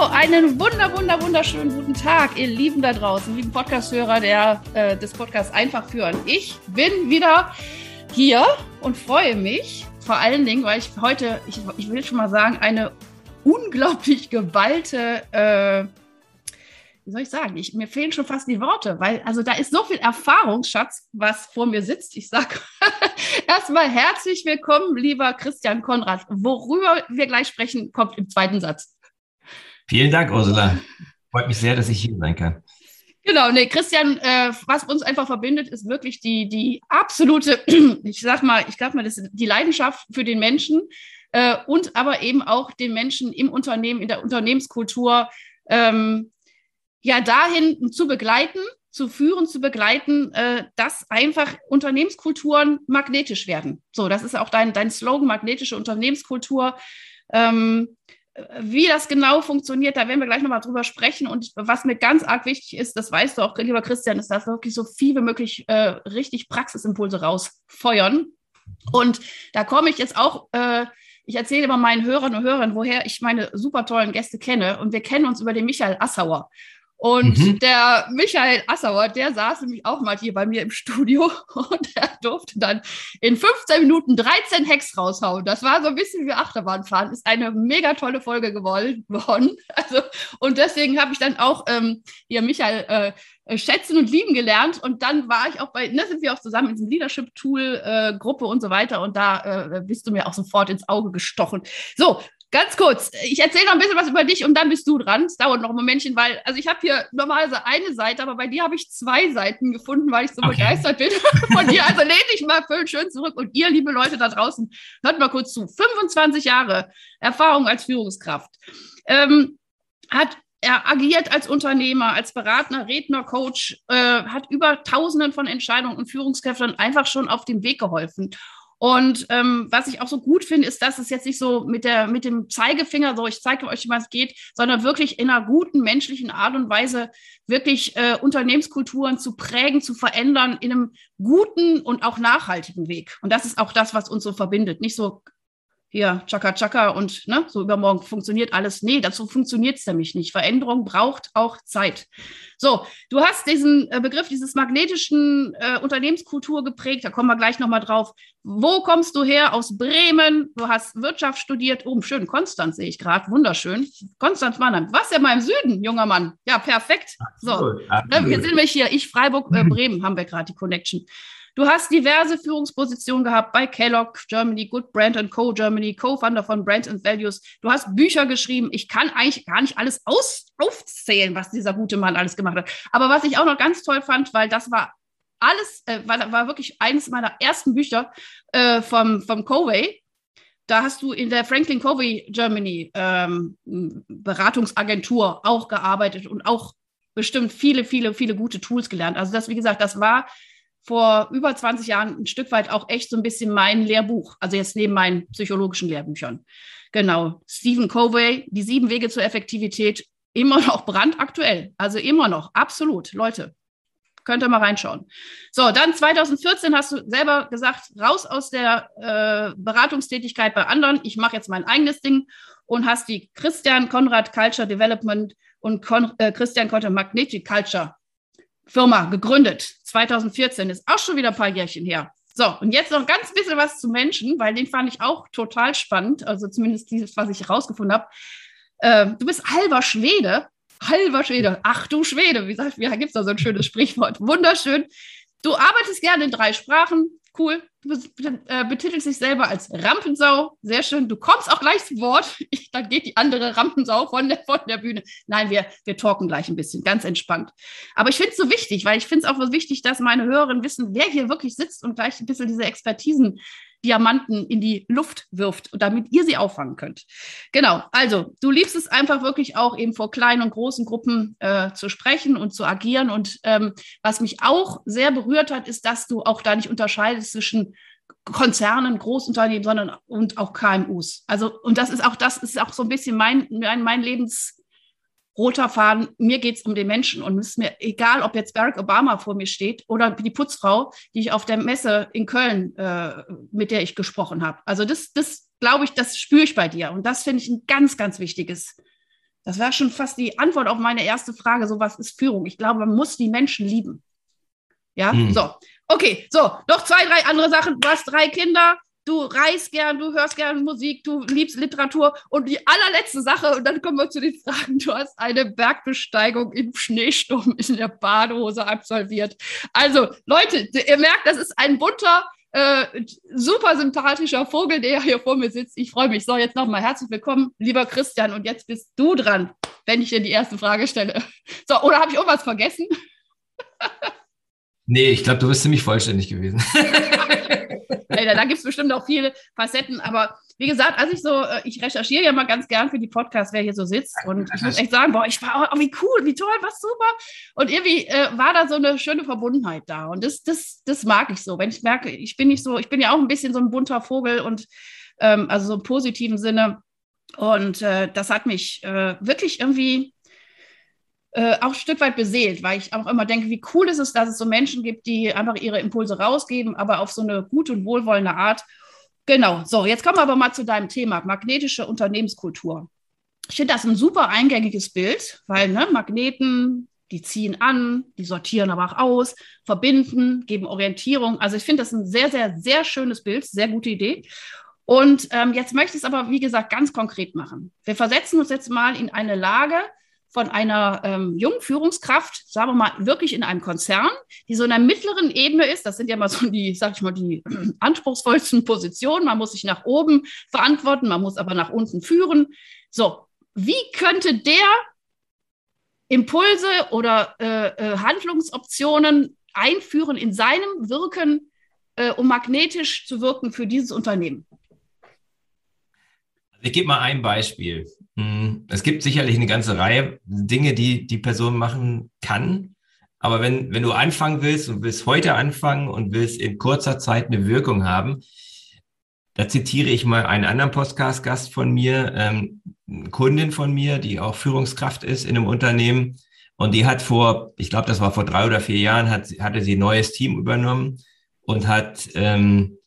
Einen wunder, wunder, wunderschönen guten Tag, ihr Lieben da draußen, lieben Podcasthörer der, äh, des Podcasts Einfach führen. Ich bin wieder hier und freue mich vor allen Dingen, weil ich heute, ich, ich will schon mal sagen, eine unglaublich geballte, äh, wie soll ich sagen, ich, mir fehlen schon fast die Worte, weil also da ist so viel Erfahrungsschatz, was vor mir sitzt. Ich sage erstmal herzlich willkommen, lieber Christian Konrad. Worüber wir gleich sprechen, kommt im zweiten Satz. Vielen Dank, Ursula. Freut mich sehr, dass ich hier sein kann. Genau, nee, Christian, äh, was uns einfach verbindet, ist wirklich die, die absolute, ich sag mal, ich glaube mal, das die Leidenschaft für den Menschen äh, und aber eben auch den Menschen im Unternehmen, in der Unternehmenskultur, ähm, ja, dahin zu begleiten, zu führen, zu begleiten, äh, dass einfach Unternehmenskulturen magnetisch werden. So, das ist auch dein, dein Slogan, magnetische Unternehmenskultur. Ähm, wie das genau funktioniert, da werden wir gleich nochmal drüber sprechen. Und was mir ganz arg wichtig ist, das weißt du auch, lieber Christian, ist, dass wir wirklich so viel wie möglich äh, richtig Praxisimpulse rausfeuern. Und da komme ich jetzt auch, äh, ich erzähle immer meinen Hörern und Hörern, woher ich meine super tollen Gäste kenne. Und wir kennen uns über den Michael Assauer. Und mhm. der Michael Assauer, der saß nämlich auch mal hier bei mir im Studio und er durfte dann in 15 Minuten 13 Hacks raushauen. Das war so ein bisschen wie Achterbahnfahren. Ist eine mega tolle Folge geworden. Also, und deswegen habe ich dann auch ähm, hier Michael äh, schätzen und lieben gelernt. Und dann war ich auch bei, ne, sind wir auch zusammen in diesem Leadership-Tool-Gruppe äh, und so weiter. Und da äh, bist du mir auch sofort ins Auge gestochen. So, Ganz kurz, ich erzähle noch ein bisschen was über dich und dann bist du dran. Es dauert noch ein Momentchen, weil, also ich habe hier normalerweise eine Seite, aber bei dir habe ich zwei Seiten gefunden, weil ich so okay. begeistert bin von dir. Also lehne dich mal schön zurück und ihr, liebe Leute da draußen, hört mal kurz zu. 25 Jahre Erfahrung als Führungskraft. Ähm, hat er agiert als Unternehmer, als Berater, Redner, Coach, äh, hat über Tausenden von Entscheidungen und Führungskräften einfach schon auf dem Weg geholfen. Und ähm, was ich auch so gut finde, ist, dass es jetzt nicht so mit, der, mit dem Zeigefinger, so ich zeige euch, wie es geht, sondern wirklich in einer guten menschlichen Art und Weise wirklich äh, Unternehmenskulturen zu prägen, zu verändern in einem guten und auch nachhaltigen Weg. Und das ist auch das, was uns so verbindet. Nicht so hier Chaka Chaka und ne, so übermorgen funktioniert alles. Nee, dazu funktioniert es nämlich nicht. Veränderung braucht auch Zeit. So, du hast diesen äh, Begriff dieses magnetischen äh, Unternehmenskultur geprägt, da kommen wir gleich nochmal drauf. Wo kommst du her? Aus Bremen. Du hast Wirtschaft studiert. Oh, schön, Konstanz sehe ich gerade. Wunderschön. Konstanz Mannheim. Was ja mal im Süden, junger Mann. Ja, perfekt. So, Absolut. Absolut. Ne, wir sind nämlich hier. Ich, Freiburg, äh, Bremen haben wir gerade die Connection. Du hast diverse Führungspositionen gehabt bei Kellogg Germany, Good Brand Co. Germany, Co-Founder von Brands and Values. Du hast Bücher geschrieben. Ich kann eigentlich gar nicht alles aus, aufzählen, was dieser gute Mann alles gemacht hat. Aber was ich auch noch ganz toll fand, weil das war alles, äh, war, war wirklich eines meiner ersten Bücher äh, vom, vom Covey. Da hast du in der Franklin Covey Germany ähm, Beratungsagentur auch gearbeitet und auch bestimmt viele, viele, viele gute Tools gelernt. Also das, wie gesagt, das war vor über 20 Jahren ein Stück weit auch echt so ein bisschen mein Lehrbuch, also jetzt neben meinen psychologischen Lehrbüchern. Genau, Stephen Covey, die sieben Wege zur Effektivität, immer noch brandaktuell, also immer noch, absolut, Leute. Könnt ihr mal reinschauen. So, dann 2014 hast du selber gesagt, raus aus der äh, Beratungstätigkeit bei anderen. Ich mache jetzt mein eigenes Ding und hast die Christian Konrad Culture Development und Kon äh, Christian Konrad Magnetic Culture Firma gegründet. 2014 ist auch schon wieder ein paar Jährchen her. So, und jetzt noch ganz bisschen was zu Menschen, weil den fand ich auch total spannend. Also zumindest dieses, was ich herausgefunden habe. Äh, du bist halber Schwede. Halber Schwede. Ach du Schwede. Wie, sagt, wie gibt es da so ein schönes Sprichwort? Wunderschön. Du arbeitest gerne in drei Sprachen cool. Du äh, betitelst dich selber als Rampensau. Sehr schön. Du kommst auch gleich zu Wort. Ich, dann geht die andere Rampensau von der, von der Bühne. Nein, wir, wir talken gleich ein bisschen, ganz entspannt. Aber ich finde es so wichtig, weil ich finde es auch so wichtig, dass meine Hörerinnen wissen, wer hier wirklich sitzt und gleich ein bisschen diese Expertisen Diamanten in die Luft wirft, damit ihr sie auffangen könnt. Genau, also du liebst es einfach wirklich auch eben vor kleinen und großen Gruppen äh, zu sprechen und zu agieren. Und ähm, was mich auch sehr berührt hat, ist, dass du auch da nicht unterscheidest zwischen Konzernen, Großunternehmen, sondern und auch KMUs. Also, und das ist auch, das ist auch so ein bisschen mein, mein, mein Lebens, roter Faden, mir geht es um den Menschen und es ist mir egal, ob jetzt Barack Obama vor mir steht oder die Putzfrau, die ich auf der Messe in Köln, äh, mit der ich gesprochen habe. Also das, das glaube ich, das spüre ich bei dir und das finde ich ein ganz, ganz wichtiges. Das wäre schon fast die Antwort auf meine erste Frage, so was ist Führung? Ich glaube, man muss die Menschen lieben. Ja, hm. so. Okay, so, noch zwei, drei andere Sachen. Du hast drei Kinder, du reist gern, du hörst gern Musik, du liebst Literatur. Und die allerletzte Sache, und dann kommen wir zu den Fragen, du hast eine Bergbesteigung im Schneesturm in der Badehose absolviert. Also, Leute, ihr merkt, das ist ein bunter, äh, super sympathischer Vogel, der hier vor mir sitzt. Ich freue mich. So, jetzt nochmal herzlich willkommen, lieber Christian. Und jetzt bist du dran, wenn ich dir die erste Frage stelle. So, oder habe ich irgendwas vergessen? Nee, ich glaube, du bist ziemlich vollständig gewesen. da, da gibt es bestimmt auch viele Facetten, aber wie gesagt, als ich so, äh, ich recherchiere ja mal ganz gern für die Podcasts, wer hier so sitzt. Und ich muss echt sagen, boah, ich war, oh, wie cool, wie toll, was super. Und irgendwie äh, war da so eine schöne Verbundenheit da. Und das, das, das mag ich so. Wenn ich merke, ich bin nicht so, ich bin ja auch ein bisschen so ein bunter Vogel und ähm, also so im positiven Sinne. Und äh, das hat mich äh, wirklich irgendwie äh, auch ein Stück weit beseelt, weil ich auch immer denke, wie cool ist es, dass es so Menschen gibt, die einfach ihre Impulse rausgeben, aber auf so eine gute und wohlwollende Art. Genau, so, jetzt kommen wir aber mal zu deinem Thema, magnetische Unternehmenskultur. Ich finde das ein super eingängiges Bild, weil ne, Magneten, die ziehen an, die sortieren aber auch aus, verbinden, geben Orientierung. Also ich finde das ein sehr, sehr, sehr schönes Bild, sehr gute Idee. Und ähm, jetzt möchte ich es aber, wie gesagt, ganz konkret machen. Wir versetzen uns jetzt mal in eine Lage, von einer ähm, jungen Führungskraft, sagen wir mal, wirklich in einem Konzern, die so in der mittleren Ebene ist. Das sind ja mal so die, sag ich mal, die anspruchsvollsten Positionen. Man muss sich nach oben verantworten, man muss aber nach unten führen. So, wie könnte der Impulse oder äh, äh, Handlungsoptionen einführen in seinem Wirken, äh, um magnetisch zu wirken für dieses Unternehmen? Ich gebe mal ein Beispiel. Hm, es gibt sicherlich eine ganze Reihe Dinge, die die Person machen kann. Aber wenn, wenn du anfangen willst und willst heute anfangen und willst in kurzer Zeit eine Wirkung haben, da zitiere ich mal einen anderen Podcast-Gast von mir, ähm, eine Kundin von mir, die auch Führungskraft ist in einem Unternehmen. Und die hat vor, ich glaube, das war vor drei oder vier Jahren, hat, hatte sie ein neues Team übernommen und hat ähm,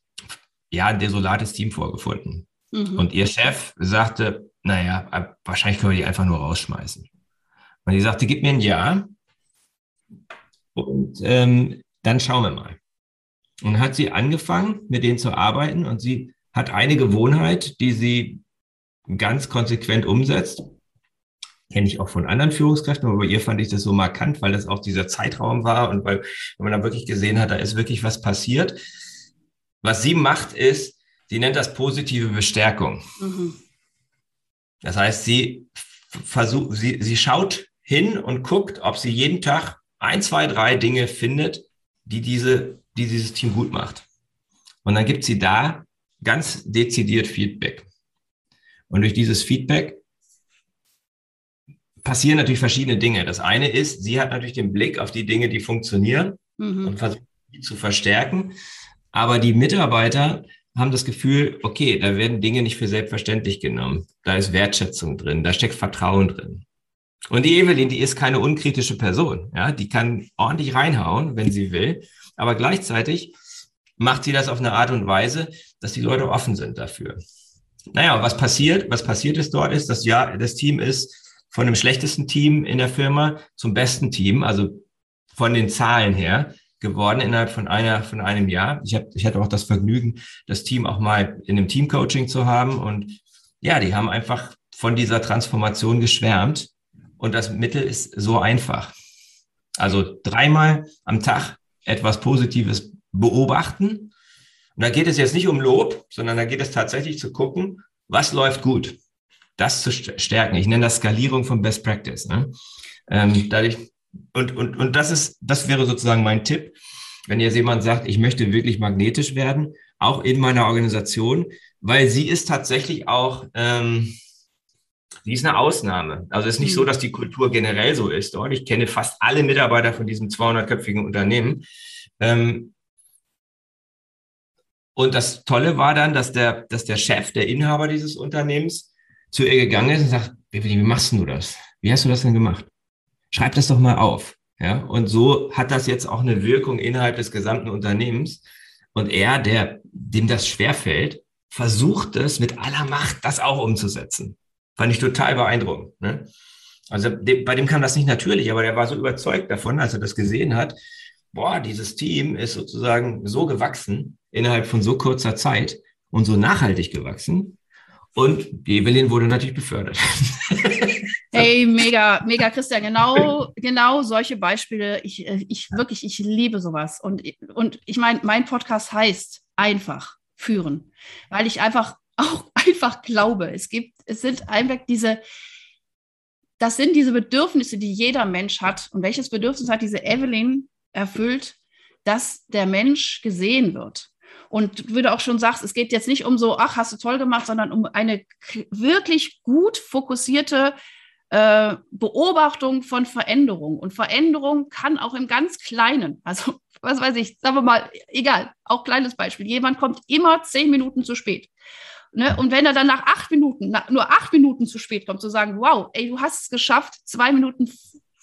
ja ein desolates Team vorgefunden. Mhm. Und ihr Chef sagte, naja, wahrscheinlich können wir die einfach nur rausschmeißen. Und die sagte, gib mir ein Ja und ähm, dann schauen wir mal. Und hat sie angefangen, mit denen zu arbeiten und sie hat eine Gewohnheit, die sie ganz konsequent umsetzt. Kenne ich auch von anderen Führungskräften, aber bei ihr fand ich das so markant, weil das auch dieser Zeitraum war und weil, wenn man dann wirklich gesehen hat, da ist wirklich was passiert. Was sie macht, ist, sie nennt das positive Bestärkung. Mhm. Das heißt, sie versucht, sie, sie schaut hin und guckt, ob sie jeden Tag ein, zwei, drei Dinge findet, die diese, die dieses Team gut macht. Und dann gibt sie da ganz dezidiert Feedback. Und durch dieses Feedback passieren natürlich verschiedene Dinge. Das eine ist, sie hat natürlich den Blick auf die Dinge, die funktionieren mhm. und versucht, die zu verstärken. Aber die Mitarbeiter haben das Gefühl, okay, da werden Dinge nicht für selbstverständlich genommen. Da ist Wertschätzung drin, da steckt Vertrauen drin. Und die Evelyn, die ist keine unkritische Person. Ja, die kann ordentlich reinhauen, wenn sie will. Aber gleichzeitig macht sie das auf eine Art und Weise, dass die Leute offen sind dafür. Naja, was passiert? Was passiert ist dort ist, dass ja, das Team ist von dem schlechtesten Team in der Firma zum besten Team, also von den Zahlen her geworden innerhalb von einer von einem Jahr. Ich, hab, ich hatte auch das Vergnügen, das Team auch mal in einem Teamcoaching zu haben. Und ja, die haben einfach von dieser Transformation geschwärmt. Und das Mittel ist so einfach. Also dreimal am Tag etwas Positives beobachten. Und da geht es jetzt nicht um Lob, sondern da geht es tatsächlich zu gucken, was läuft gut. Das zu stärken. Ich nenne das Skalierung von Best Practice. Ne? Ähm, dadurch und, und, und das ist, das wäre sozusagen mein Tipp. Wenn jetzt jemand sagt, ich möchte wirklich magnetisch werden, auch in meiner Organisation, weil sie ist tatsächlich auch, ähm, sie ist eine Ausnahme. Also es ist nicht so, mhm. dass die Kultur generell so ist dort. Ich kenne fast alle Mitarbeiter von diesem 200-köpfigen Unternehmen. Ähm, und das Tolle war dann, dass der, dass der Chef, der Inhaber dieses Unternehmens, zu ihr gegangen ist und sagt, wie machst du das? Wie hast du das denn gemacht? Schreib das doch mal auf. Ja, und so hat das jetzt auch eine Wirkung innerhalb des gesamten Unternehmens. Und er, der, dem das schwerfällt, versucht es mit aller Macht, das auch umzusetzen. Fand ich total beeindruckend. Ne? Also bei dem kam das nicht natürlich, aber der war so überzeugt davon, als er das gesehen hat. Boah, dieses Team ist sozusagen so gewachsen innerhalb von so kurzer Zeit und so nachhaltig gewachsen. Und Evelyn wurde natürlich befördert. Hey, mega, mega, Christian. Genau, genau solche Beispiele. Ich, ich wirklich, ich liebe sowas. Und, und ich meine, mein Podcast heißt einfach führen, weil ich einfach auch einfach glaube, es gibt, es sind einfach diese, das sind diese Bedürfnisse, die jeder Mensch hat. Und welches Bedürfnis hat diese Evelyn erfüllt, dass der Mensch gesehen wird? Und du auch schon sagst, es geht jetzt nicht um so, ach, hast du toll gemacht, sondern um eine wirklich gut fokussierte äh, Beobachtung von Veränderung. Und Veränderung kann auch im ganz Kleinen, also was weiß ich, sagen wir mal, egal, auch kleines Beispiel. Jemand kommt immer zehn Minuten zu spät. Ne? Und wenn er dann nach acht Minuten, nach, nur acht Minuten zu spät kommt, zu sagen, wow, ey, du hast es geschafft, zwei Minuten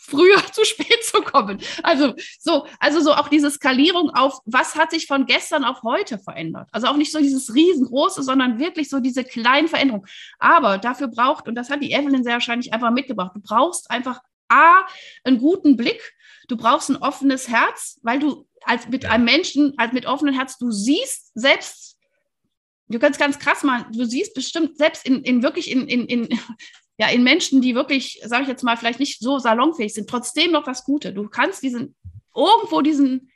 früher zu spät zu kommen. Also so, also so auch diese Skalierung auf, was hat sich von gestern auf heute verändert? Also auch nicht so dieses riesengroße, sondern wirklich so diese kleinen Veränderungen. Aber dafür braucht, und das hat die Evelyn sehr wahrscheinlich einfach mitgebracht, du brauchst einfach A, einen guten Blick, du brauchst ein offenes Herz, weil du als mit einem Menschen, als mit offenem Herz, du siehst selbst, du kannst ganz krass machen, du siehst bestimmt selbst in, in wirklich in, in, in ja, in Menschen, die wirklich, sage ich jetzt mal, vielleicht nicht so salonfähig sind, trotzdem noch das Gute. Du kannst diesen, irgendwo diesen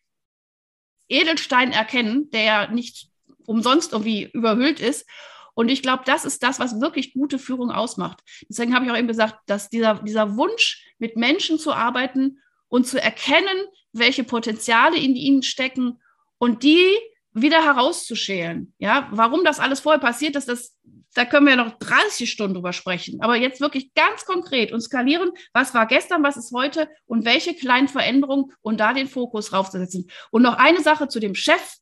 Edelstein erkennen, der nicht umsonst irgendwie überhüllt ist. Und ich glaube, das ist das, was wirklich gute Führung ausmacht. Deswegen habe ich auch eben gesagt, dass dieser, dieser Wunsch, mit Menschen zu arbeiten und zu erkennen, welche Potenziale in ihnen stecken und die wieder herauszuschälen. Ja, warum das alles vorher passiert ist, das da können wir noch 30 Stunden drüber sprechen. Aber jetzt wirklich ganz konkret und skalieren, was war gestern, was ist heute und welche kleinen Veränderungen und da den Fokus raufzusetzen. Und noch eine Sache zu dem Chef.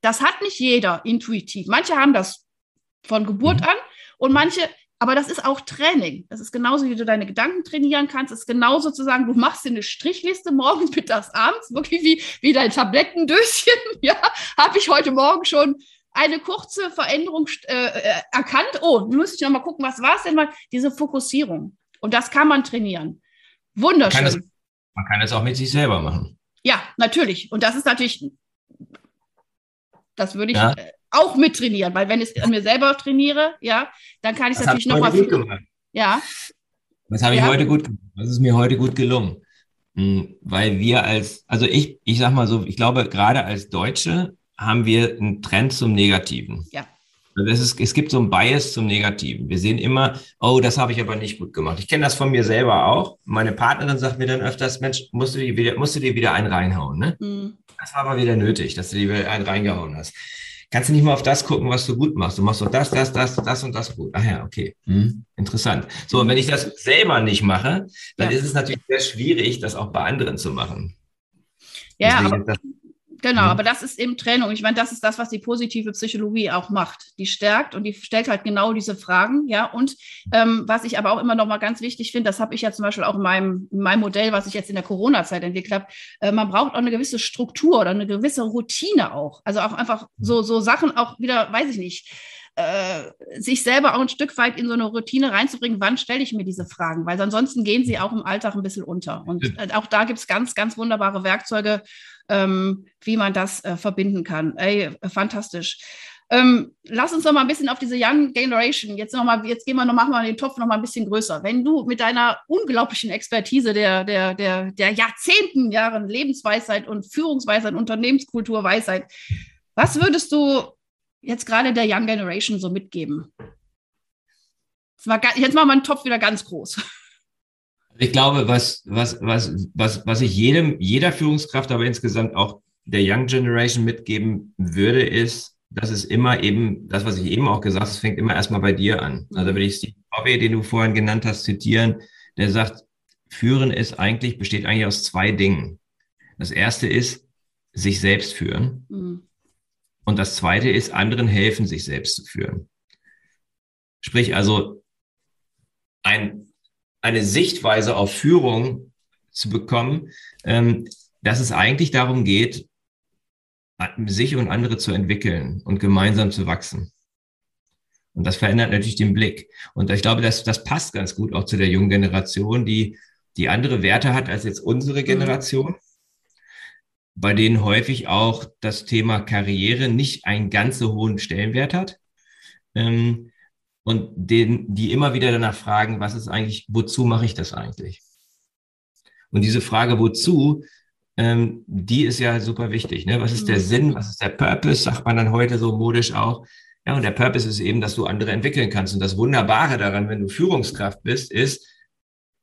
Das hat nicht jeder intuitiv. Manche haben das von Geburt an und manche, aber das ist auch Training. Das ist genauso, wie du deine Gedanken trainieren kannst. Das ist genauso zu sagen, du machst dir eine Strichliste morgens, mittags, abends, wirklich wie, wie dein Tablettendöschen. Ja, habe ich heute Morgen schon eine kurze Veränderung äh, äh, erkannt. Oh, muss ich noch mal gucken, was war es denn mal? Diese Fokussierung. Und das kann man trainieren. Wunderschön. Man kann, das, man kann es auch mit sich selber machen. Ja, natürlich. Und das ist natürlich, das würde ich ja. Äh, auch mit trainieren, weil wenn ich es an mir selber trainiere, ja, dann kann ich es natürlich noch mal. Gut gemacht. Ja. Das habe ich ja. heute gut gemacht. Das ist mir heute gut gelungen. Hm, weil wir als, also ich, ich sag mal so, ich glaube, gerade als Deutsche haben wir einen Trend zum Negativen. Ja. Also es, ist, es gibt so einen Bias zum Negativen. Wir sehen immer, oh, das habe ich aber nicht gut gemacht. Ich kenne das von mir selber auch. Meine Partnerin sagt mir dann öfters, Mensch, musst du dir wieder, musst du dir wieder einen reinhauen. Ne? Mhm. Das war aber wieder nötig, dass du dir wieder einen reingehauen hast. Kannst du nicht mal auf das gucken, was du gut machst. Du machst doch das, das, das, das und das gut. Ach ja, okay. Mhm. Interessant. So, und wenn ich das selber nicht mache, dann ja. ist es natürlich sehr schwierig, das auch bei anderen zu machen. Ja, Deswegen aber Genau, mhm. aber das ist eben Trennung. Ich meine, das ist das, was die positive Psychologie auch macht. Die stärkt und die stellt halt genau diese Fragen, ja. Und ähm, was ich aber auch immer noch mal ganz wichtig finde, das habe ich ja zum Beispiel auch in meinem, in meinem Modell, was ich jetzt in der Corona-Zeit entwickelt habe, äh, man braucht auch eine gewisse Struktur oder eine gewisse Routine auch. Also auch einfach so, so Sachen auch wieder, weiß ich nicht, äh, sich selber auch ein Stück weit in so eine Routine reinzubringen, wann stelle ich mir diese Fragen? Weil ansonsten gehen sie auch im Alltag ein bisschen unter. Und äh, auch da gibt es ganz, ganz wunderbare Werkzeuge, ähm, wie man das äh, verbinden kann. Ey, fantastisch. Ähm, lass uns noch mal ein bisschen auf diese Young Generation. Jetzt noch mal, jetzt gehen wir noch, machen wir den Topf noch mal ein bisschen größer. Wenn du mit deiner unglaublichen Expertise der, der, der, der Jahrzehnten, Jahren Lebensweisheit und Führungsweisheit, Unternehmenskulturweisheit, was würdest du jetzt gerade der Young Generation so mitgeben? Jetzt machen wir einen Topf wieder ganz groß. Ich glaube, was, was, was, was, was ich jedem, jeder Führungskraft, aber insgesamt auch der Young Generation mitgeben würde, ist, das ist immer eben, das, was ich eben auch gesagt habe, es fängt immer erstmal bei dir an. Also wenn ich Steve Covey, den du vorhin genannt hast, zitieren, der sagt, Führen ist eigentlich, besteht eigentlich aus zwei Dingen. Das erste ist, sich selbst führen. Mhm. Und das zweite ist, anderen helfen, sich selbst zu führen. Sprich also, ein, eine Sichtweise auf Führung zu bekommen, ähm, dass es eigentlich darum geht, sich und andere zu entwickeln und gemeinsam zu wachsen. Und das verändert natürlich den Blick. Und ich glaube, das, das passt ganz gut auch zu der jungen Generation, die, die andere Werte hat als jetzt unsere mhm. Generation, bei denen häufig auch das Thema Karriere nicht einen ganz so hohen Stellenwert hat. Ähm, und den, die immer wieder danach fragen, was ist eigentlich, wozu mache ich das eigentlich? Und diese Frage, wozu, ähm, die ist ja super wichtig. Ne? Was ist der mhm. Sinn? Was ist der Purpose? Sagt man dann heute so modisch auch. Ja, und der Purpose ist eben, dass du andere entwickeln kannst. Und das Wunderbare daran, wenn du Führungskraft bist, ist,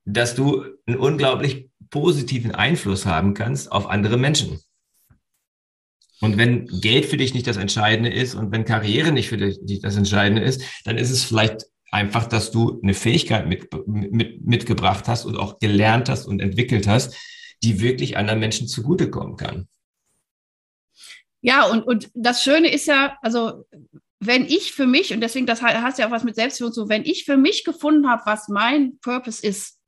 dass du einen unglaublich positiven Einfluss haben kannst auf andere Menschen. Und wenn Geld für dich nicht das Entscheidende ist und wenn Karriere nicht für dich das Entscheidende ist, dann ist es vielleicht einfach, dass du eine Fähigkeit mit, mit, mitgebracht hast und auch gelernt hast und entwickelt hast, die wirklich anderen Menschen zugutekommen kann. Ja, und, und das Schöne ist ja, also wenn ich für mich, und deswegen, das hast ja auch was mit Selbstführung zu, wenn ich für mich gefunden habe, was mein Purpose ist,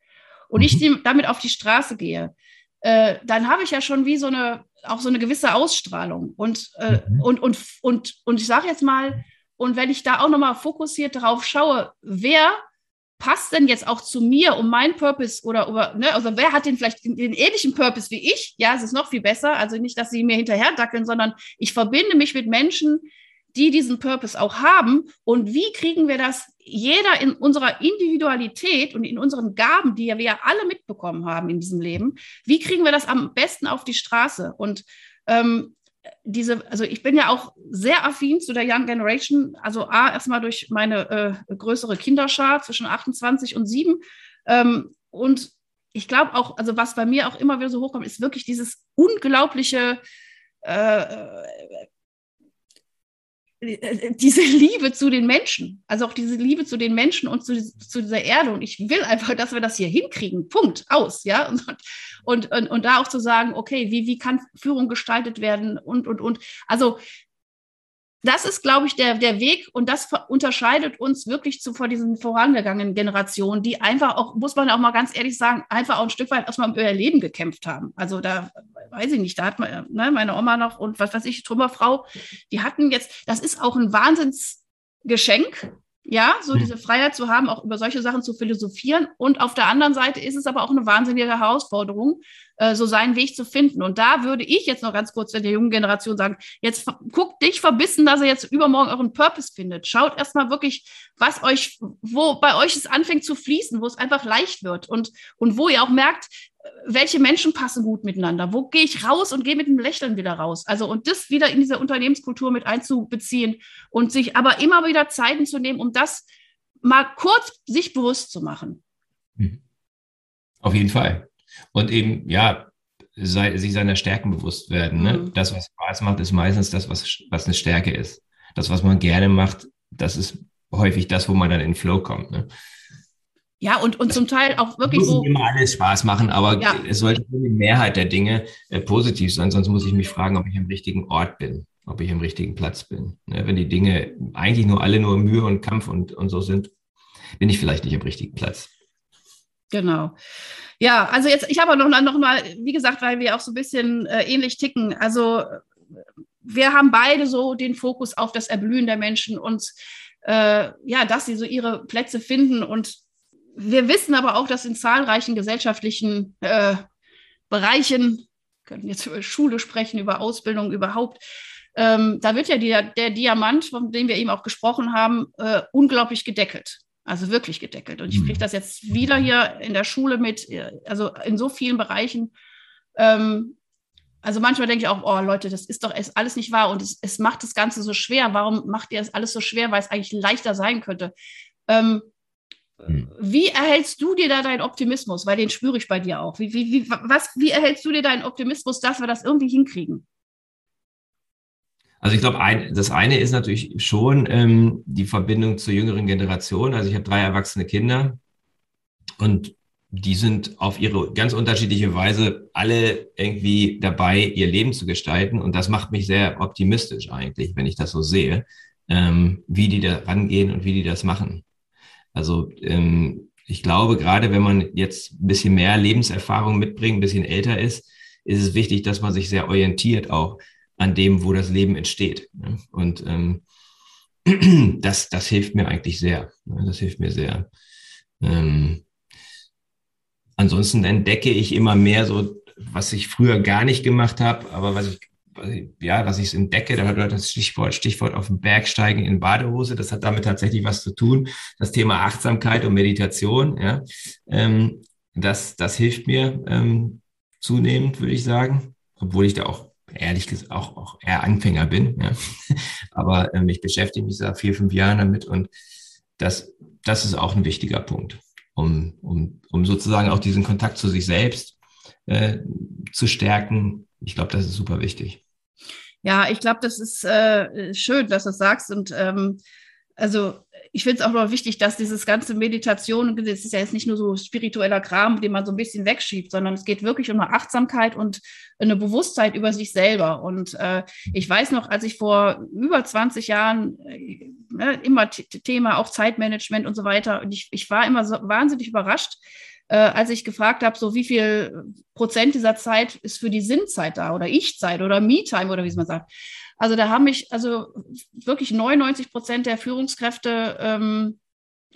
und mhm. ich damit auf die Straße gehe, äh, dann habe ich ja schon wie so eine, auch so eine gewisse Ausstrahlung. Und, äh, mhm. und, und, und, und ich sage jetzt mal, und wenn ich da auch nochmal fokussiert drauf schaue, wer passt denn jetzt auch zu mir um meinen Purpose oder, oder ne, also wer hat den vielleicht den, ähnlichen Purpose wie ich? Ja, es ist noch viel besser. Also nicht, dass sie mir hinterher dackeln, sondern ich verbinde mich mit Menschen, die diesen Purpose auch haben. Und wie kriegen wir das jeder in unserer Individualität und in unseren Gaben, die wir ja alle mitbekommen haben in diesem Leben, wie kriegen wir das am besten auf die Straße? Und ähm, diese, also ich bin ja auch sehr affin zu der Young Generation, also A, erstmal durch meine äh, größere Kinderschar zwischen 28 und 7. Ähm, und ich glaube auch, also was bei mir auch immer wieder so hochkommt, ist wirklich dieses unglaubliche äh, diese Liebe zu den Menschen, also auch diese Liebe zu den Menschen und zu, zu dieser Erde. Und ich will einfach, dass wir das hier hinkriegen. Punkt, aus, ja. Und, und, und, und da auch zu sagen, okay, wie, wie kann Führung gestaltet werden und, und, und. Also das ist, glaube ich, der, der Weg und das unterscheidet uns wirklich zu vor diesen vorangegangenen Generationen, die einfach auch, muss man auch mal ganz ehrlich sagen, einfach auch ein Stück weit erstmal um ihr Leben gekämpft haben. Also da weiß ich nicht, da hat man, ne, meine Oma noch und was weiß ich, Trümmerfrau, die hatten jetzt, das ist auch ein Wahnsinnsgeschenk, ja, so mhm. diese Freiheit zu haben, auch über solche Sachen zu philosophieren. Und auf der anderen Seite ist es aber auch eine wahnsinnige Herausforderung, äh, so seinen Weg zu finden. Und da würde ich jetzt noch ganz kurz der jungen Generation sagen, jetzt guckt dich verbissen, dass ihr jetzt übermorgen euren Purpose findet. Schaut erstmal wirklich, was euch, wo bei euch es anfängt zu fließen, wo es einfach leicht wird und, und wo ihr auch merkt, welche Menschen passen gut miteinander? Wo gehe ich raus und gehe mit einem Lächeln wieder raus? Also und das wieder in diese Unternehmenskultur mit einzubeziehen und sich aber immer wieder Zeiten zu nehmen, um das mal kurz sich bewusst zu machen. Mhm. Auf jeden Fall. Und eben, ja, sei, sich seiner Stärken bewusst werden. Ne? Mhm. Das, was Spaß macht, ist meistens das, was, was eine Stärke ist. Das, was man gerne macht, das ist häufig das, wo man dann in Flow kommt. Ne? Ja, und, und zum Teil auch wirklich muss so. Muss immer alles Spaß machen, aber ja. es sollte die Mehrheit der Dinge äh, positiv sein, sonst muss ich mich fragen, ob ich am richtigen Ort bin, ob ich am richtigen Platz bin. Ne? Wenn die Dinge eigentlich nur alle nur Mühe und Kampf und, und so sind, bin ich vielleicht nicht am richtigen Platz. Genau. Ja, also jetzt, ich habe noch, noch mal, wie gesagt, weil wir auch so ein bisschen äh, ähnlich ticken. Also wir haben beide so den Fokus auf das Erblühen der Menschen und äh, ja, dass sie so ihre Plätze finden und wir wissen aber auch, dass in zahlreichen gesellschaftlichen äh, Bereichen, wir können jetzt über Schule sprechen, über Ausbildung überhaupt, ähm, da wird ja die, der Diamant, von dem wir eben auch gesprochen haben, äh, unglaublich gedeckelt. Also wirklich gedeckelt. Und ich kriege mhm. das jetzt wieder hier in der Schule mit, äh, also in so vielen Bereichen. Ähm, also manchmal denke ich auch, oh Leute, das ist doch alles nicht wahr und es, es macht das Ganze so schwer. Warum macht ihr das alles so schwer, weil es eigentlich leichter sein könnte? Ähm, hm. Wie erhältst du dir da deinen Optimismus? Weil den spüre ich bei dir auch. Wie, wie, wie, was, wie erhältst du dir deinen Optimismus, dass wir das irgendwie hinkriegen? Also ich glaube, ein, das eine ist natürlich schon ähm, die Verbindung zur jüngeren Generation. Also ich habe drei erwachsene Kinder und die sind auf ihre ganz unterschiedliche Weise alle irgendwie dabei, ihr Leben zu gestalten. Und das macht mich sehr optimistisch eigentlich, wenn ich das so sehe, ähm, wie die da rangehen und wie die das machen. Also ähm, ich glaube, gerade wenn man jetzt ein bisschen mehr Lebenserfahrung mitbringt, ein bisschen älter ist, ist es wichtig, dass man sich sehr orientiert auch an dem, wo das Leben entsteht. Ne? Und ähm, das, das hilft mir eigentlich sehr. Ne? Das hilft mir sehr. Ähm, ansonsten entdecke ich immer mehr so, was ich früher gar nicht gemacht habe, aber was ich ja, was ich entdecke, da hat das Stichwort, Stichwort auf den Berg steigen in Badehose. Das hat damit tatsächlich was zu tun. Das Thema Achtsamkeit und Meditation, ja, ähm, das, das hilft mir ähm, zunehmend, würde ich sagen, obwohl ich da auch ehrlich gesagt auch, auch eher Anfänger bin. Ja. Aber ähm, ich beschäftige mich seit vier, fünf Jahren damit und das, das ist auch ein wichtiger Punkt um, um, um sozusagen auch diesen Kontakt zu sich selbst äh, zu stärken. Ich glaube, das ist super wichtig. Ja, ich glaube, das ist äh, schön, dass du das sagst. Und ähm, also ich finde es auch noch wichtig, dass dieses ganze Meditation, das ist ja jetzt nicht nur so spiritueller Kram, den man so ein bisschen wegschiebt, sondern es geht wirklich um eine Achtsamkeit und eine Bewusstheit über sich selber. Und äh, ich weiß noch, als ich vor über 20 Jahren äh, ne, immer Thema auch Zeitmanagement und so weiter, und ich, ich war immer so wahnsinnig überrascht, äh, als ich gefragt habe, so wie viel Prozent dieser Zeit ist für die Sinnzeit da oder Ich-Zeit oder Me-Time oder wie es man sagt. Also da haben mich also wirklich 99 Prozent der Führungskräfte ähm,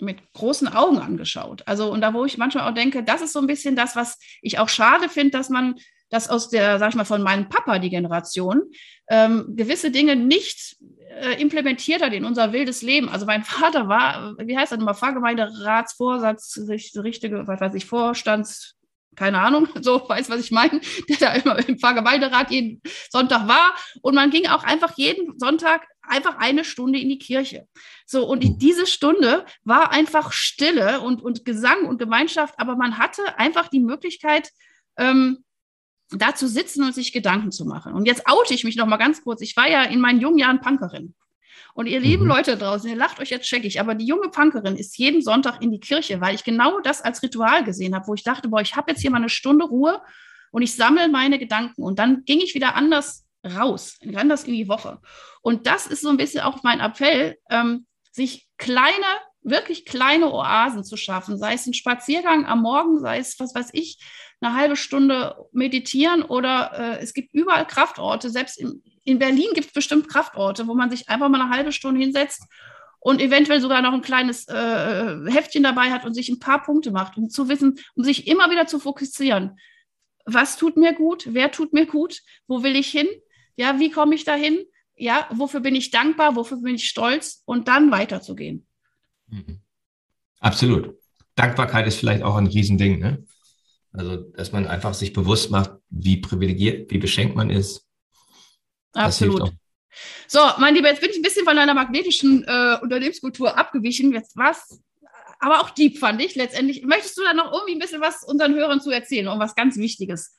mit großen Augen angeschaut. Also und da, wo ich manchmal auch denke, das ist so ein bisschen das, was ich auch schade finde, dass man das aus der, sag ich mal, von meinem Papa, die Generation, ähm, gewisse Dinge nicht äh, implementiert hat in unser wildes Leben. Also mein Vater war, wie heißt das nochmal, Pfarrgemeinderatsvorsatz, richtige, was weiß ich, Vorstands, keine Ahnung, so weiß, was ich meine, der da immer im Pfarrgemeinderat jeden Sonntag war. Und man ging auch einfach jeden Sonntag einfach eine Stunde in die Kirche. So, und diese Stunde war einfach Stille und, und Gesang und Gemeinschaft, aber man hatte einfach die Möglichkeit, ähm, da zu sitzen und sich Gedanken zu machen. Und jetzt oute ich mich noch mal ganz kurz. Ich war ja in meinen jungen Jahren Punkerin. Und ihr lieben mhm. Leute draußen, ihr lacht euch jetzt checkig, aber die junge Punkerin ist jeden Sonntag in die Kirche, weil ich genau das als Ritual gesehen habe, wo ich dachte, boah, ich habe jetzt hier mal eine Stunde Ruhe und ich sammle meine Gedanken. Und dann ging ich wieder anders raus, anders in die Woche. Und das ist so ein bisschen auch mein Appell, ähm, sich kleine, wirklich kleine Oasen zu schaffen, sei es ein Spaziergang am Morgen, sei es, was weiß ich, eine halbe Stunde meditieren oder äh, es gibt überall Kraftorte, selbst in, in Berlin gibt es bestimmt Kraftorte, wo man sich einfach mal eine halbe Stunde hinsetzt und eventuell sogar noch ein kleines äh, Heftchen dabei hat und sich ein paar Punkte macht, um zu wissen, um sich immer wieder zu fokussieren. Was tut mir gut? Wer tut mir gut? Wo will ich hin? Ja, wie komme ich dahin? Ja, wofür bin ich dankbar? Wofür bin ich stolz? Und dann weiterzugehen. Mhm. Absolut. Dankbarkeit ist vielleicht auch ein Riesending, ne? Also, dass man einfach sich bewusst macht, wie privilegiert, wie beschenkt man ist, Absolut. So, mein Lieber, jetzt bin ich ein bisschen von deiner magnetischen äh, Unternehmenskultur abgewichen. Jetzt was, aber auch deep fand ich letztendlich. Möchtest du da noch irgendwie ein bisschen was unseren Hörern zu erzählen, um was ganz Wichtiges?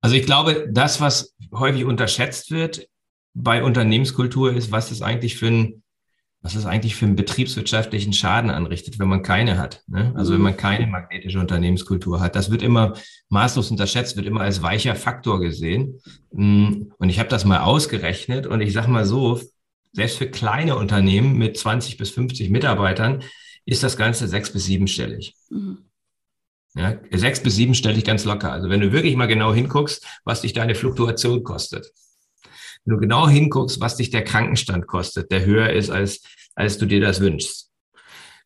Also ich glaube, das, was häufig unterschätzt wird bei Unternehmenskultur, ist, was ist eigentlich für ein was es eigentlich für einen betriebswirtschaftlichen Schaden anrichtet, wenn man keine hat. Ne? Also wenn man mhm. keine magnetische Unternehmenskultur hat. Das wird immer maßlos unterschätzt, wird immer als weicher Faktor gesehen. Mm, und ich habe das mal ausgerechnet und ich sage mal so, selbst für kleine Unternehmen mit 20 bis 50 Mitarbeitern ist das Ganze sechs bis siebenstellig. Mhm. Ja, sechs bis siebenstellig ganz locker. Also wenn du wirklich mal genau hinguckst, was dich deine Fluktuation kostet. Wenn du genau hinguckst, was dich der Krankenstand kostet, der höher ist, als, als du dir das wünschst.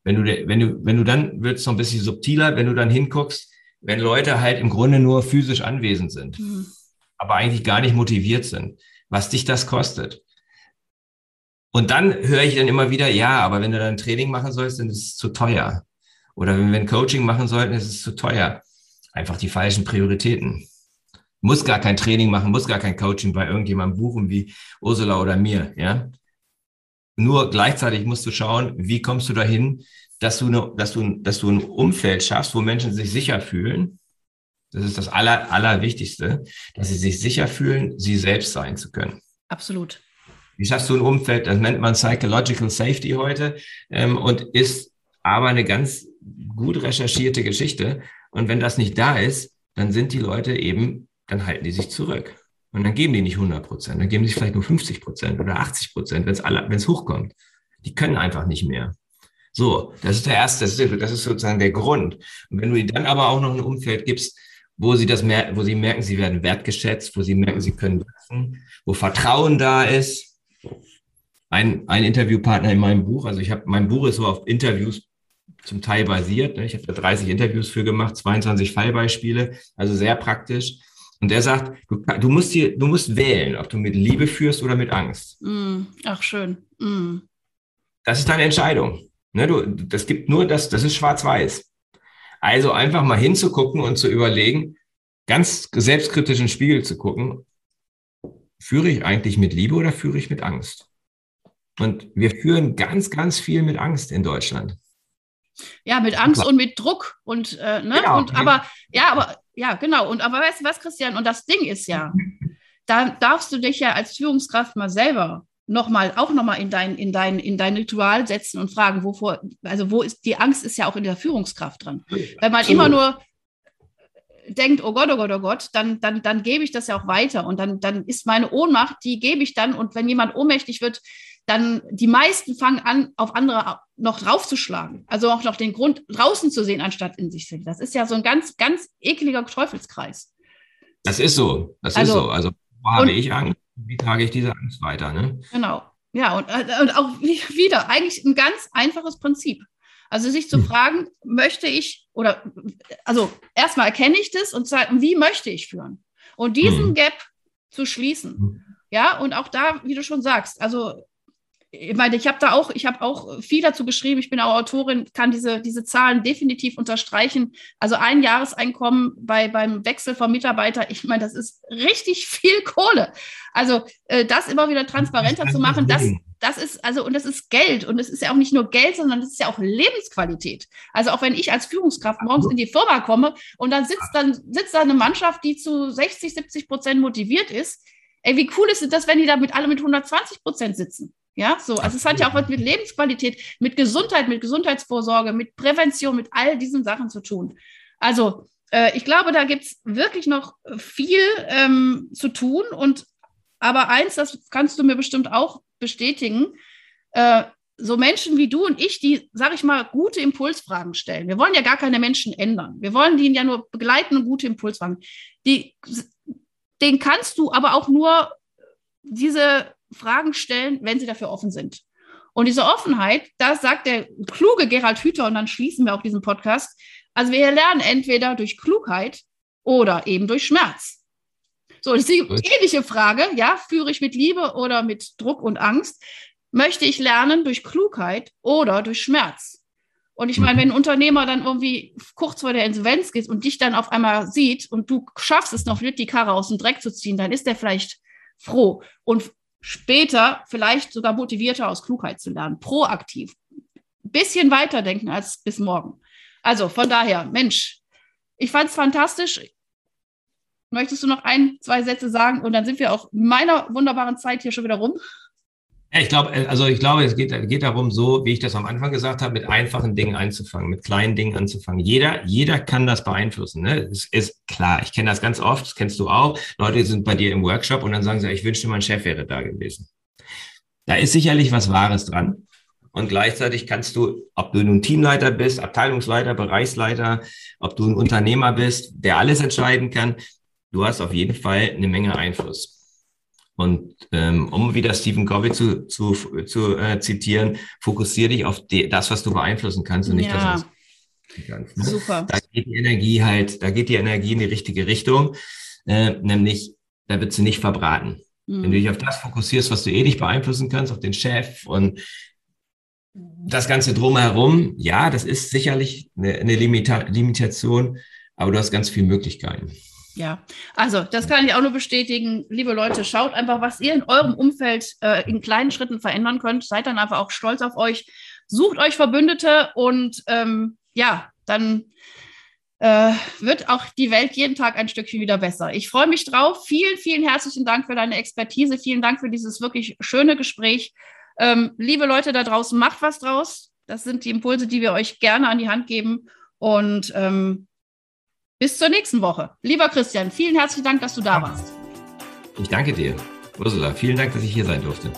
Wenn du, wenn du, wenn du dann, wird es noch ein bisschen subtiler, wenn du dann hinguckst, wenn Leute halt im Grunde nur physisch anwesend sind, mhm. aber eigentlich gar nicht motiviert sind, was dich das kostet. Und dann höre ich dann immer wieder, ja, aber wenn du dann Training machen sollst, dann ist es zu teuer. Oder wenn wir ein Coaching machen sollten, ist es zu teuer. Einfach die falschen Prioritäten muss gar kein Training machen, muss gar kein Coaching bei irgendjemandem buchen wie Ursula oder mir, ja. Nur gleichzeitig musst du schauen, wie kommst du dahin, dass du, ne, dass du, dass du ein Umfeld schaffst, wo Menschen sich sicher fühlen. Das ist das Aller, Allerwichtigste, dass sie sich sicher fühlen, sie selbst sein zu können. Absolut. Wie schaffst du ein Umfeld, das nennt man Psychological Safety heute ähm, und ist aber eine ganz gut recherchierte Geschichte. Und wenn das nicht da ist, dann sind die Leute eben, dann halten die sich zurück. Und dann geben die nicht 100 Prozent, dann geben sie vielleicht nur 50 Prozent oder 80 Prozent, wenn es hochkommt. Die können einfach nicht mehr. So, das ist der erste, das ist, das ist sozusagen der Grund. Und wenn du ihnen dann aber auch noch ein Umfeld gibst, wo sie das mer wo sie merken, sie werden wertgeschätzt, wo sie merken, sie können wachsen, wo Vertrauen da ist. Ein, ein Interviewpartner in meinem Buch, also ich habe, mein Buch ist so auf Interviews zum Teil basiert. Ne? Ich habe da 30 Interviews für gemacht, 22 Fallbeispiele, also sehr praktisch. Und er sagt, du, du, musst dir, du musst wählen, ob du mit Liebe führst oder mit Angst. Mm, ach, schön. Mm. Das ist deine Entscheidung. Ne, du, das gibt nur das, das ist schwarz-weiß. Also einfach mal hinzugucken und zu überlegen, ganz selbstkritisch in den Spiegel zu gucken, führe ich eigentlich mit Liebe oder führe ich mit Angst? Und wir führen ganz, ganz viel mit Angst in Deutschland. Ja, mit Angst und mit Druck und, äh, ne? Genau. und aber ja, aber ja, genau. Und aber weißt du was, Christian? Und das Ding ist ja, da darfst du dich ja als Führungskraft mal selber noch mal, auch nochmal in dein, in, dein, in dein Ritual setzen und fragen, wovor, also wo ist, die Angst ist ja auch in der Führungskraft dran. Wenn man immer nur denkt, oh Gott, oh Gott, oh Gott, dann, dann, dann gebe ich das ja auch weiter und dann, dann ist meine Ohnmacht, die gebe ich dann und wenn jemand ohnmächtig wird, dann die meisten fangen an, auf andere noch draufzuschlagen. Also auch noch den Grund draußen zu sehen, anstatt in sich selbst. Das ist ja so ein ganz, ganz ekliger Teufelskreis. Das ist so. Das also, ist so. Also habe ich Angst wie trage ich diese Angst weiter? Ne? Genau. Ja, und, und auch wieder eigentlich ein ganz einfaches Prinzip. Also sich zu hm. fragen, möchte ich oder also erstmal erkenne ich das und sagen, wie möchte ich führen? Und diesen hm. Gap zu schließen. Hm. Ja, und auch da, wie du schon sagst, also ich meine, ich habe da auch, ich habe auch viel dazu geschrieben. Ich bin auch Autorin, kann diese, diese Zahlen definitiv unterstreichen. Also ein Jahreseinkommen bei, beim Wechsel vom Mitarbeiter, ich meine, das ist richtig viel Kohle. Also äh, das immer wieder transparenter zu machen, das, das ist, also, und das ist Geld. Und es ist ja auch nicht nur Geld, sondern das ist ja auch Lebensqualität. Also auch wenn ich als Führungskraft morgens in die Firma komme und dann sitzt dann sitzt da eine Mannschaft, die zu 60, 70 Prozent motiviert ist. Ey, wie cool ist das, wenn die da mit alle mit 120 Prozent sitzen? Ja, so. Also es hat ja auch was mit Lebensqualität, mit Gesundheit, mit Gesundheitsvorsorge, mit Prävention, mit all diesen Sachen zu tun. Also äh, ich glaube, da gibt es wirklich noch viel ähm, zu tun. Und aber eins, das kannst du mir bestimmt auch bestätigen, äh, so Menschen wie du und ich, die, sage ich mal, gute Impulsfragen stellen. Wir wollen ja gar keine Menschen ändern. Wir wollen die ja nur begleiten und gute Impulsfragen. Die, den kannst du aber auch nur diese Fragen stellen, wenn sie dafür offen sind. Und diese Offenheit, das sagt der kluge Gerald Hüther, und dann schließen wir auch diesen Podcast. Also wir lernen entweder durch Klugheit oder eben durch Schmerz. So, das ist die ähnliche Frage, ja, führe ich mit Liebe oder mit Druck und Angst? Möchte ich lernen durch Klugheit oder durch Schmerz? Und ich meine, wenn ein Unternehmer dann irgendwie kurz vor der Insolvenz geht und dich dann auf einmal sieht und du schaffst es noch nicht, die Karre aus dem Dreck zu ziehen, dann ist der vielleicht froh. Und später vielleicht sogar motivierter aus Klugheit zu lernen, proaktiv. Bisschen weiterdenken als bis morgen. Also von daher, Mensch, ich fand es fantastisch. Möchtest du noch ein, zwei Sätze sagen? Und dann sind wir auch meiner wunderbaren Zeit hier schon wieder rum. Ich glaube, äh, also ich glaube, es geht, geht darum, so wie ich das am Anfang gesagt habe, mit einfachen Dingen anzufangen, mit kleinen Dingen anzufangen. Jeder, jeder kann das beeinflussen. Ne? Es ist klar. Ich kenne das ganz oft, das kennst du auch. Leute sind bei dir im Workshop und dann sagen sie, ich wünschte, mein Chef wäre da gewesen. Da ist sicherlich was Wahres dran. Und gleichzeitig kannst du, ob du nun Teamleiter bist, Abteilungsleiter, Bereichsleiter, ob du ein Unternehmer bist, der alles entscheiden kann, du hast auf jeden Fall eine Menge Einfluss. Und ähm, um wieder Stephen Covey zu, zu, zu äh, zitieren, fokussiere dich auf die, das, was du beeinflussen kannst und nicht ja. das, was du kannst. Ne? Super. Da geht die Energie halt, da geht die Energie in die richtige Richtung, äh, nämlich da wird sie nicht verbraten. Mhm. Wenn du dich auf das fokussierst, was du eh nicht beeinflussen kannst, auf den Chef und das Ganze drumherum, ja, das ist sicherlich eine, eine Limita Limitation, aber du hast ganz viele Möglichkeiten. Ja, also das kann ich auch nur bestätigen. Liebe Leute, schaut einfach, was ihr in eurem Umfeld äh, in kleinen Schritten verändern könnt. Seid dann einfach auch stolz auf euch. Sucht euch Verbündete und ähm, ja, dann äh, wird auch die Welt jeden Tag ein Stückchen wieder besser. Ich freue mich drauf. Vielen, vielen herzlichen Dank für deine Expertise. Vielen Dank für dieses wirklich schöne Gespräch. Ähm, liebe Leute da draußen, macht was draus. Das sind die Impulse, die wir euch gerne an die Hand geben. Und ähm, bis zur nächsten Woche. Lieber Christian, vielen herzlichen Dank, dass du da warst. Ich danke dir. Ursula, vielen Dank, dass ich hier sein durfte.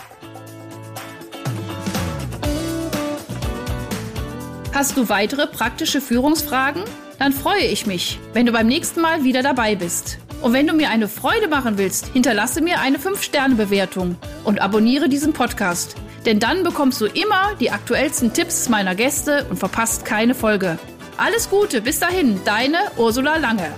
Hast du weitere praktische Führungsfragen? Dann freue ich mich, wenn du beim nächsten Mal wieder dabei bist. Und wenn du mir eine Freude machen willst, hinterlasse mir eine 5-Sterne-Bewertung und abonniere diesen Podcast. Denn dann bekommst du immer die aktuellsten Tipps meiner Gäste und verpasst keine Folge. Alles Gute, bis dahin, deine Ursula Lange.